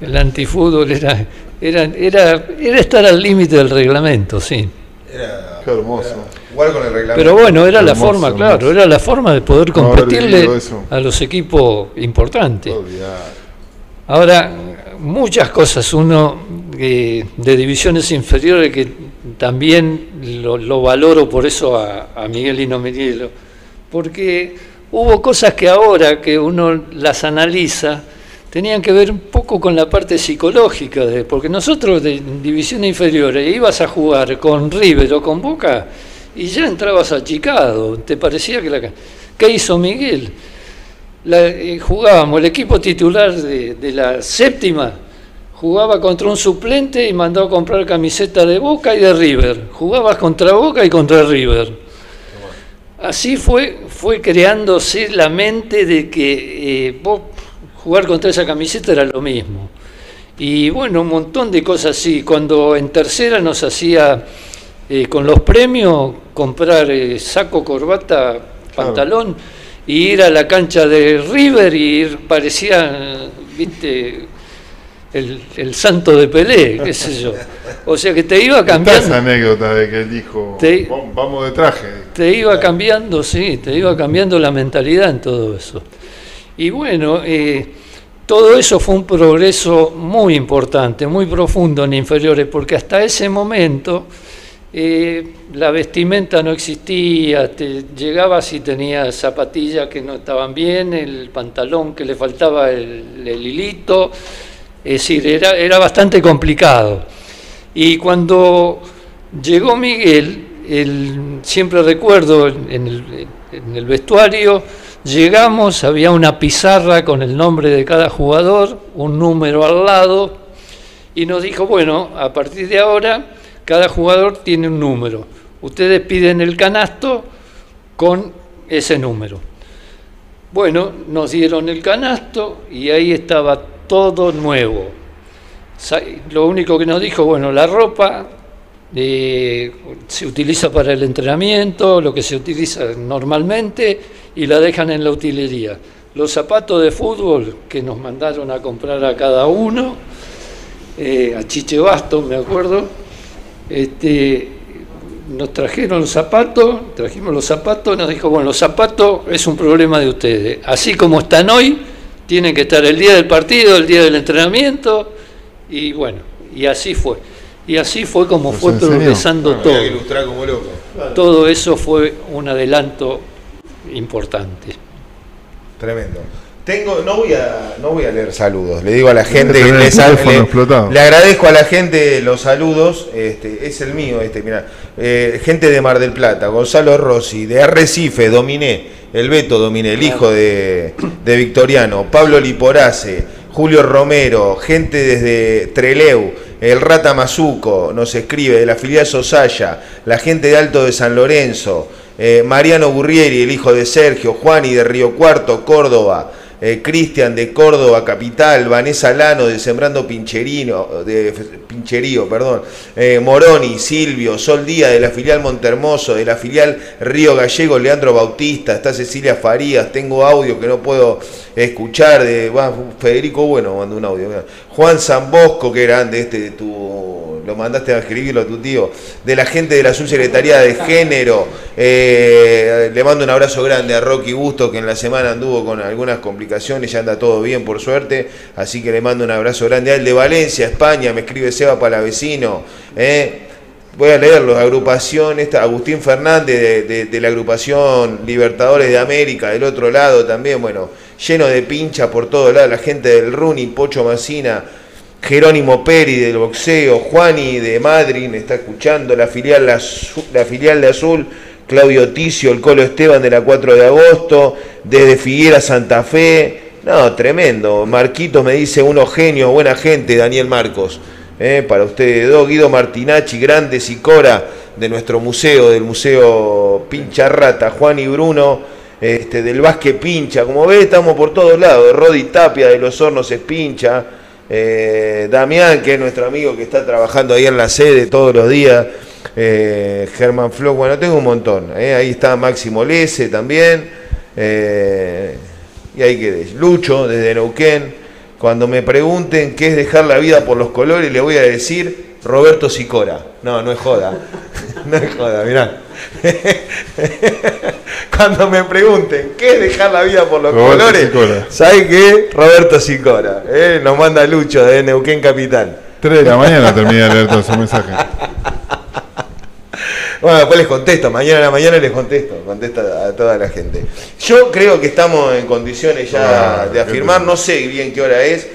El antifútbol era, era, era, era estar al límite del reglamento, sí. Era, hermoso. igual con el reglamento. Pero bueno, era la forma, claro, era la forma de poder competirle a los equipos importantes. Ahora, muchas cosas, uno eh, de divisiones inferiores que también lo, valoro por eso a, Miguel Inomenielo, porque hubo cosas que ahora que uno las analiza, tenían que ver un poco con la parte psicológica, de, porque nosotros de divisiones inferiores ibas a jugar con River o con Boca y ya entrabas achicado, te parecía que la... ¿Qué hizo Miguel? Eh, jugábamos el equipo titular de, de, la séptima, jugaba contra un suplente y mandó a comprar camiseta de Boca y de River. Jugabas contra Boca y contra River. Así fue, fue creándose la mente de que eh, jugar contra esa camiseta era lo mismo. Y bueno, un montón de cosas así. Cuando en tercera nos hacía eh, con los premios comprar eh, saco, corbata, pantalón y ir a la cancha de River y ir, parecía, viste, el, santo de Pelé, qué sé yo. O sea que te iba cambiando. esa anécdota de que él dijo, vamos de traje. Te iba cambiando, sí, te iba cambiando la mentalidad en todo eso. Y bueno, eh, todo eso fue un progreso muy importante, muy profundo en inferiores, porque hasta ese momento eh, la vestimenta no existía, te llegabas y tenías zapatillas que no estaban bien, el pantalón que le faltaba el, hilito, es decir, era, era bastante complicado. Y cuando llegó Miguel, siempre recuerdo en el, en el vestuario, Llegamos, había una pizarra con el nombre de cada jugador, un número al lado, y nos dijo, bueno, a partir de ahora cada jugador tiene un número. Ustedes piden el canasto con ese número. Bueno, nos dieron el canasto y ahí estaba todo nuevo. Lo único que nos dijo, bueno, la ropa eh, se utiliza para el entrenamiento, lo que se utiliza normalmente, y la dejan en la utilería. Los zapatos de fútbol que nos mandaron a comprar a cada uno, eh, a Chiche Bastos, me acuerdo, este, nos trajeron los zapatos, trajimos los zapatos, nos dijo, bueno, los zapatos es un problema de ustedes. Así como están hoy, tienen que estar el día del partido, el día del entrenamiento, y bueno, y así fue. Y así fue como fue progresando todo. Todo eso fue un adelanto importante. Tremendo. Tengo, no voy a, no voy a leer saludos. Le digo a la gente que le, le, agradezco a la gente los saludos. Este, es el mío, este, mira. Eh, gente de Mar del Plata, Gonzalo Rossi, de Arrecife, Dominé, el Beto Dominé, el hijo de, de Victoriano, Pablo Liporace, Julio Romero, gente desde Treleu, el Rata Mazuco nos escribe, de la filial Sosaya, la gente de Alto de San Lorenzo, eh, Mariano Gurrieri, el hijo de Sergio, Juani de Río Cuarto, Córdoba, eh, Cristian de Córdoba Capital, Vanessa Lano de Sembrando Pincherino, de Pincherío, perdón, eh, Moroni, Silvio, Sol Díaz de la filial Montermoso, de la filial Río Gallego, Leandro Bautista, está Cecilia Farías, tengo audio que no puedo escuchar, de Federico Bueno mandó un audio, Juan Zambosco, que grande este de tu lo mandaste a escribirlo a tu tío, de la gente de la subsecretaría de género. Eh, le mando un abrazo grande a Rocky Busto, que en la semana anduvo con algunas complicaciones, ya anda todo bien por suerte, así que le mando un abrazo grande a él de Valencia, España, me escribe Seba Palavecino. Eh. Voy a leerlo, agrupación, esta, Agustín Fernández de, la agrupación Libertadores de América, del otro lado también, bueno, lleno de pincha por todos lados, la gente del Runi, Pocho Macina, Jerónimo Peri del boxeo, Juani de Madrid está escuchando, la filial, la, filial de Azul, Claudio Ticio, el Colo Esteban de la 4 de agosto, desde Figuera Santa Fe, no, tremendo, Marquito me dice uno genio, buena gente, Daniel Marcos, eh, para ustedes dos, Guido Martinacci, Grandes y Cora de nuestro museo, del Museo Pincha Rata, Juan y Bruno, este, del Vasque Pincha, como ves estamos por todos lados, Rodi Tapia de los Hornos es Pincha, eh, Damián, que es nuestro amigo que está trabajando ahí en la sede todos los días, eh, Germán Flock, bueno, tengo un montón. Eh, ahí está Máximo Lese también. y ahí quedé. Lucho, desde Neuquén. Cuando me pregunten qué es dejar la vida por los colores, le voy a decir Roberto Sicora. No, no es joda. No es joda, mirá. Cuando me pregunten qué es dejar la vida por los colores, ¿sabes qué? Roberto Sicora, ¿eh? nos manda Lucho de Neuquén Capital. 3 de la mañana termina de leer todos esos mensajes. bueno, después les contesto, mañana a la mañana les contesto, contesto a toda la gente. Yo creo que estamos en condiciones ya de afirmar, no sé bien qué hora es,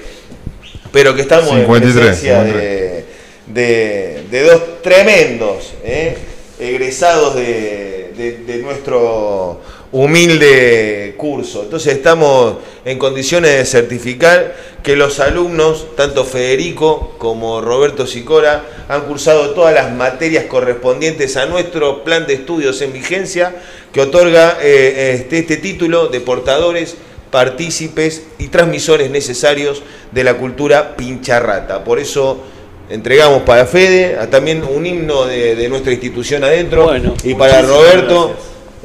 pero que estamos en presencia de, de, dos tremendos ¿eh? egresados de, de nuestro humilde curso. Entonces estamos en condiciones de certificar que los alumnos, tanto Federico como Roberto Sicora, han cursado todas las materias correspondientes a nuestro plan de estudios en vigencia que otorga eh, este, este título de portadores partícipes y transmisores necesarios de la cultura pincharrata. Por eso entregamos para Fede también un himno de, nuestra institución adentro y para Roberto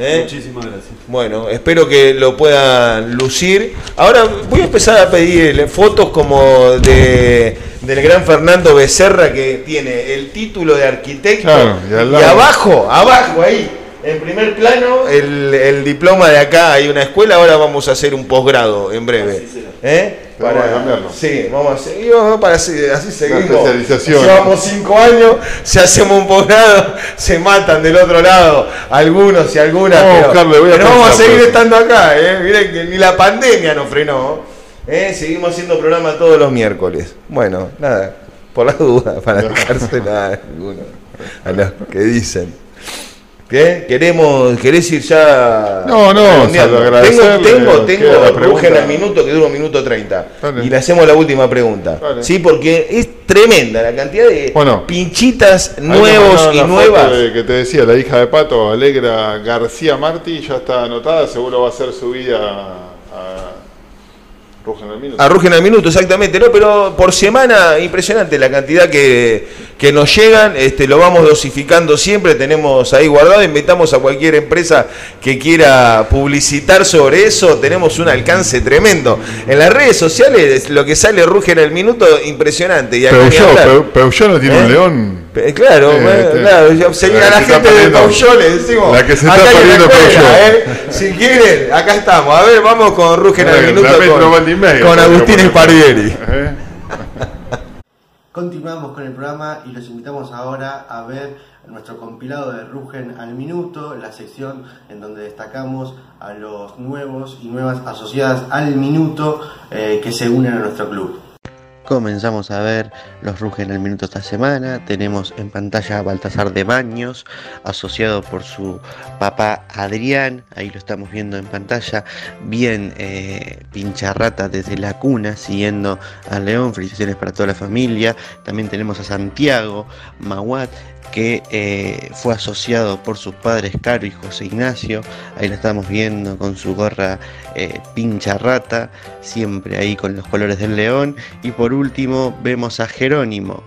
¿Eh? Muchísimas gracias. Bueno, espero que lo puedan lucir. Ahora voy a empezar a pedir fotos como de del gran Fernando Becerra que tiene el título de arquitecto y, abajo, abajo ahí, en primer plano, el, diploma de acá. Hay una escuela, ahora vamos a hacer un posgrado en breve. ¿Eh? Para cambiarlo. Sí, vamos a seguir, para así, así seguimos. Llevamos cinco años, si hacemos un posgrado, se matan del otro lado algunos y algunas. pero, vamos a seguir estando acá, ¿eh? Miren que ni la pandemia nos frenó. ¿eh? Seguimos haciendo programa todos los miércoles. Bueno, nada, por la duda, para dejarse nada a los que dicen. ¿Qué? Queremos, ¿Querés ir ya? No, no, tengo, tengo, tengo en el minuto que dura un minuto 30. Y le hacemos la última pregunta. Sí, porque es tremenda la cantidad de pinchitas nuevos y nuevas. que te decía, la hija de Pato, Alegra García Martí, ya está anotada, seguro va a ser subida a Rugen al minuto. Arrugen al minuto, exactamente. No, pero por semana, impresionante la cantidad que, que nos llegan. Este, lo vamos dosificando siempre. Tenemos ahí guardado. Invitamos a cualquier empresa que quiera publicitar sobre eso. Tenemos un alcance tremendo. En las redes sociales, lo que sale Rugen al minuto, impresionante. Y pero, yo, pero, yo no tiene un ¿Eh? león. Claro, este, claro, a la, gente de Peugeot le decimos. La que se está perdiendo ¿eh? Si quieren, acá estamos. A ver, vamos con Rugen al minuto con, Agustín Espardieri. ¿Eh? Continuamos con el programa y los invitamos ahora a ver nuestro compilado de Rugen al Minuto, la sección en donde destacamos a los nuevos y nuevas asociadas al Minuto eh, que se unen a nuestro club. Comenzamos a ver los Rugen al minuto esta semana. Tenemos en pantalla a Baltasar de Baños, asociado por su papá Adrián. Ahí lo estamos viendo en pantalla. Bien eh, pincharrata desde la cuna, siguiendo a León. Felicitaciones para toda la familia. También tenemos a Santiago Maguat, que eh, fue asociado por sus padres Caro y José Ignacio. Ahí lo estamos viendo con su gorra eh, pincha rata, siempre ahí con los colores del león. Y por último vemos a Jerónimo,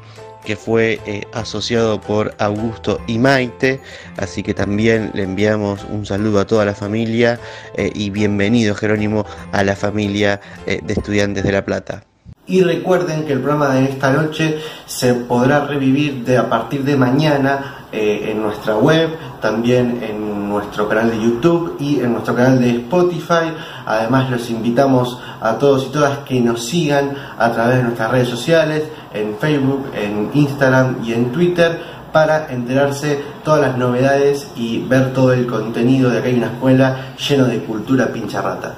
que fue eh, asociado por Augusto y Maite. Así que también le enviamos un saludo a toda la familia y bienvenido Jerónimo a la familia de estudiantes de La Plata. Y recuerden que el programa de esta noche se podrá revivir de, a partir de mañana eh, en nuestra web, también en nuestro canal de YouTube y en nuestro canal de Spotify. Además los invitamos a todos y todas que nos sigan a través de nuestras redes sociales, en Facebook, en Instagram y en Twitter para enterarse todas las novedades y ver todo el contenido de acá hay una escuela lleno de cultura pincharrata.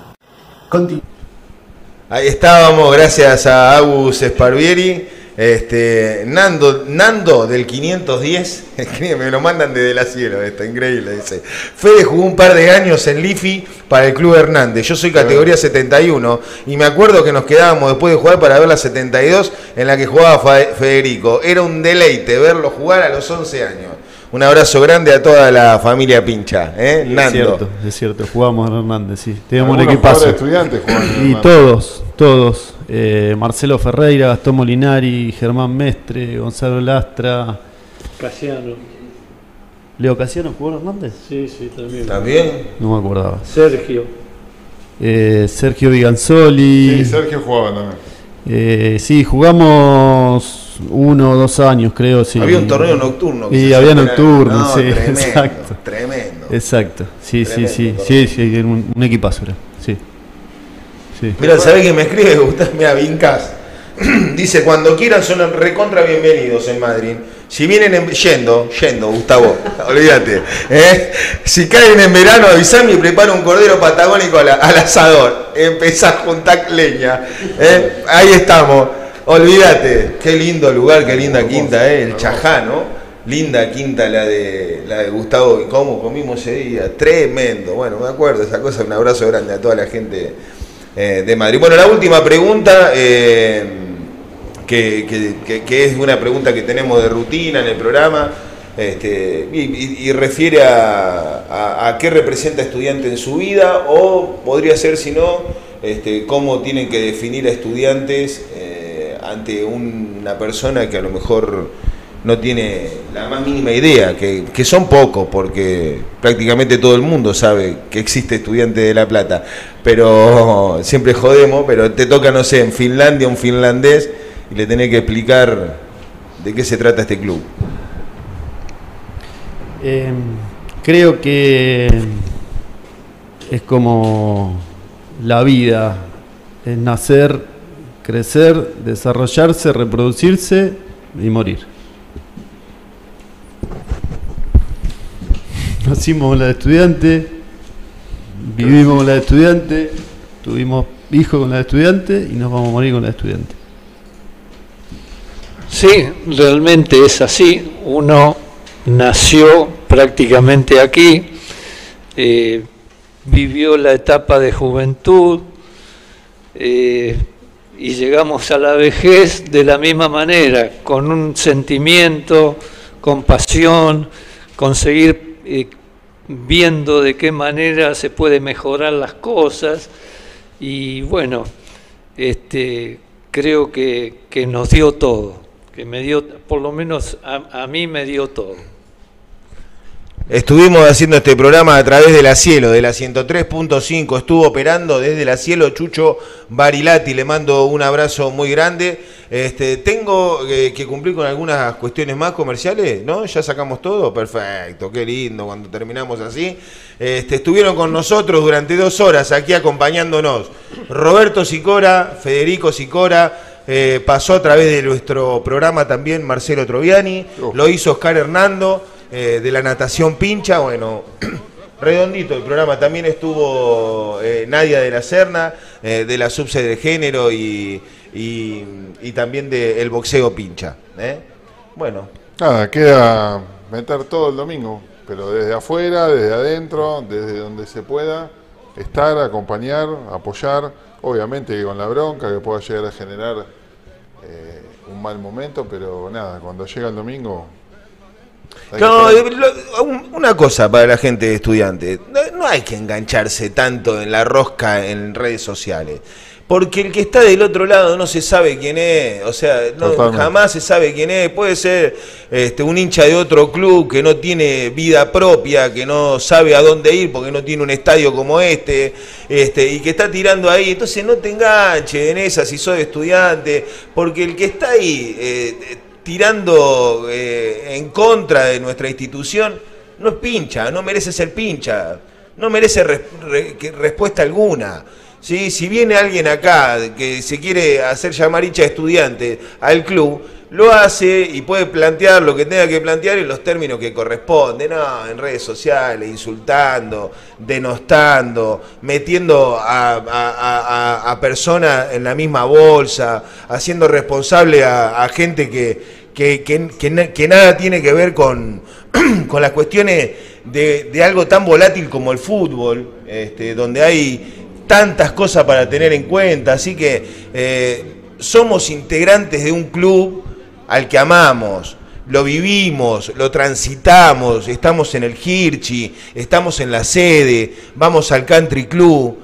Ahí estábamos, gracias a Agus Sparvieri. Este, Nando, Nando del 510, me lo mandan desde la cielo, esto increíble, dice. Fede jugó un par de años en Lifi para el Club Hernández. Yo soy categoría 71 y me acuerdo que nos quedábamos después de jugar para ver la 72 en la que jugaba Federico. Era un deleite verlo jugar a los 11 años. Un abrazo grande a toda la familia Pincha, ¿eh? Es cierto, es cierto, jugamos en Hernández, sí. Teníamos un equipazo. estudiantes Y todos, todos. Eh, Marcelo Ferreira, Gastón Molinari, Germán Mestre, Gonzalo Lastra. Casiano. ¿Leo Casiano jugó en Hernández? Sí, sí, también. ¿También? No me acordaba. Sergio. Eh, Sergio Viganzoli. Sí, Sergio jugaba también. Eh, sí, jugamos uno o dos años, creo. Sí. Había un torneo nocturno. Y había nocturno, sí, exacto. Tremendo. Exacto, sí, sí, sí, sí, sí, un, un equipazo sí. sí. Mira, ¿sabés que me escribe Gustavo? Mira, Vincas. Dice, cuando quieran son recontra bienvenidos en Madrid. Si vienen yendo, yendo, Gustavo, olvídate. ¿eh? Si caen en verano, avisame y preparo un cordero patagónico al, asador. Empezás a juntar leña. ¿eh? Ahí estamos. Olvídate. Qué lindo lugar, qué linda quinta, ¿eh? el Chajá, ¿no? Linda quinta la de, la de Gustavo. ¿Y cómo comimos ese día? Tremendo. Bueno, me acuerdo esa cosa. Un abrazo grande a toda la gente eh, de Madrid. Bueno, la última pregunta, eh, que, es una pregunta que tenemos de rutina en el programa, este, y, refiere a, qué representa estudiante en su vida, o podría ser, si no, este, cómo tienen que definir a estudiantes eh, ante una persona que a lo mejor no tiene la más mínima idea, que, son pocos, porque prácticamente todo el mundo sabe que existe estudiante de La Plata, pero siempre jodemos, pero te toca, no sé, en Finlandia un finlandés y le tenés que explicar de qué se trata este club. Em, creo que es como la vida, es nacer, crecer, desarrollarse, reproducirse y morir. Nacimos con la estudiante, vivimos con la estudiante, tuvimos hijos con la estudiante y nos vamos a morir con la estudiante. Sí, realmente es así. Uno nació prácticamente aquí, eh, vivió la etapa de juventud eh, y llegamos a la vejez de la misma manera, con un sentimiento, con pasión, conseguir eh, viendo de qué manera se puede mejorar las cosas y bueno, este, creo que, nos dio todo, que me dio, por lo menos a mí me dio todo. Estuvimos haciendo este programa a través de la Cielo, de la 103.5. Estuvo operando desde la Cielo Chucho Barilati. Le mando un abrazo muy grande. Este, tengo que cumplir con algunas cuestiones más comerciales, ¿no? Ya sacamos todo. Perfecto, qué lindo cuando terminamos así. Este, estuvieron con nosotros durante dos horas aquí acompañándonos. Roberto Sicora, Federico Sicora. Eh, pasó a través de nuestro programa también Marcelo Troviani. Oh. Lo hizo Oscar Hernando. Eh, de la natación pincha, bueno, redondito el programa. También estuvo eh, Nadia de la Serna, eh, de la subsede de género y, y, también del boxeo pincha. Bueno. Nada, queda meter todo el domingo, pero desde afuera, desde adentro, desde donde se pueda, estar, acompañar, apoyar, obviamente con la bronca que pueda llegar a generar un mal momento, pero nada, cuando llega el domingo no, una cosa para la gente estudiante, no hay que engancharse tanto en la rosca en redes sociales. Porque el que está del otro lado no se sabe quién es, o sea, jamás se sabe quién es. Puede ser este, un hincha de otro club que no tiene vida propia, que no sabe a dónde ir porque no tiene un estadio como este, este y que está tirando ahí. Entonces no te enganches en esa si sos estudiante, porque el que está ahí eh, tirando eh, en contra de nuestra institución, no es pincha, no merece ser pincha, no merece respuesta alguna. ¿sí? Si viene alguien acá que se quiere hacer llamar hincha estudiante al club, lo hace y puede plantear lo que tenga que plantear en los términos que corresponden, en redes sociales, insultando, denostando, metiendo a, personas en la misma bolsa, haciendo responsable a, gente que, que, nada tiene que ver con, con las cuestiones de, algo tan volátil como el fútbol, este, donde hay tantas cosas para tener en cuenta, así que eh, somos integrantes de un club al que amamos, lo vivimos, lo transitamos, estamos en el Hirchi, estamos en la sede, vamos al country club,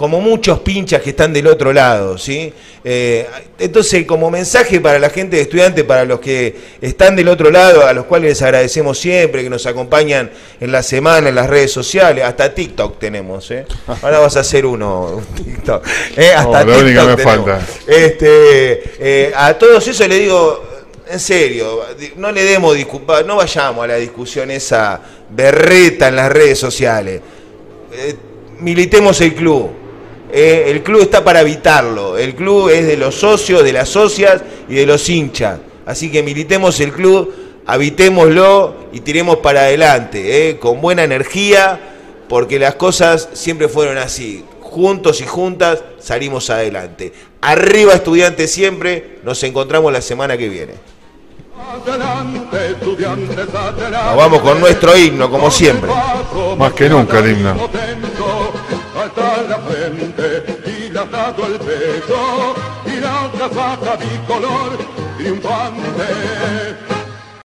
como muchos pinchas que están del otro lado, ¿sí? Eh, entonces, como mensaje para la gente de estudiantes, para los que están del otro lado, a los cuales les agradecemos siempre, que nos acompañan en la semana, en las redes sociales, hasta TikTok tenemos, ¿eh? Ahora vas a hacer uno, TikTok. ¿eh? Hasta TikTok me falta. Este, eh, a todos eso le digo, en serio, no le demos disculpas, no vayamos a la discusión esa berreta en las redes sociales. militemos el club eh, el club está para evitarlo. El club es de los socios, de las socias y de los hinchas. Así que militemos el club habitémoslo y tiremos para adelante, ¿eh? con buena energía, porque las cosas siempre fueron así. Juntos y juntas salimos adelante. Arriba estudiantes siempre, nos encontramos la semana que viene. Nos vamos con nuestro himno, como siempre. Más que nunca el himno. Y la triunfante